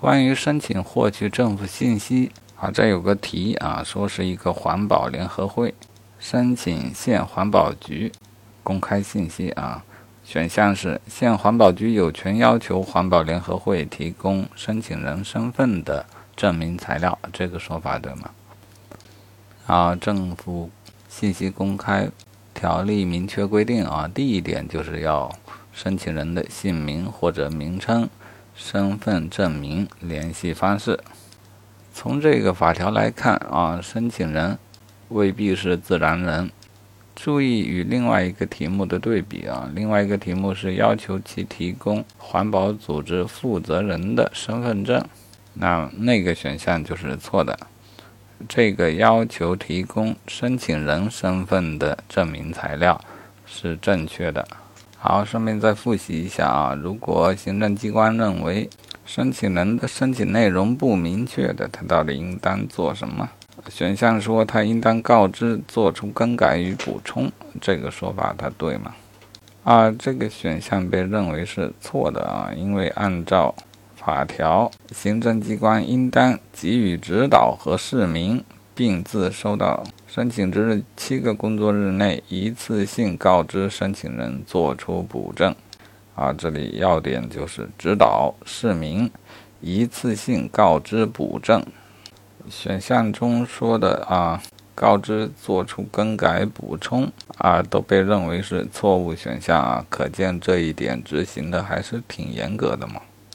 关于申请获取政府信息啊，这有个题啊，说是一个环保联合会申请县环保局公开信息啊。选项是县环保局有权要求环保联合会提供申请人身份的证明材料，这个说法对吗？啊，政府信息公开条例明确规定啊，第一点就是要申请人的姓名或者名称、身份证明、联系方式。从这个法条来看啊，申请人未必是自然人。注意与另外一个题目的对比啊，另外一个题目是要求其提供环保组织负责人的身份证，那那个选项就是错的。这个要求提供申请人身份的证明材料是正确的。好，顺便再复习一下啊，如果行政机关认为申请人的申请内容不明确的，他到底应当做什么？选项说他应当告知做出更改与补充，这个说法他对吗？啊，这个选项被认为是错的啊，因为按照法条，行政机关应当给予指导和市民，并自收到申请之日七个工作日内一次性告知申请人作出补正。啊，这里要点就是指导市民，一次性告知补正。选项中说的啊，告知做出更改补充啊，都被认为是错误选项啊，可见这一点执行的还是挺严格的嘛。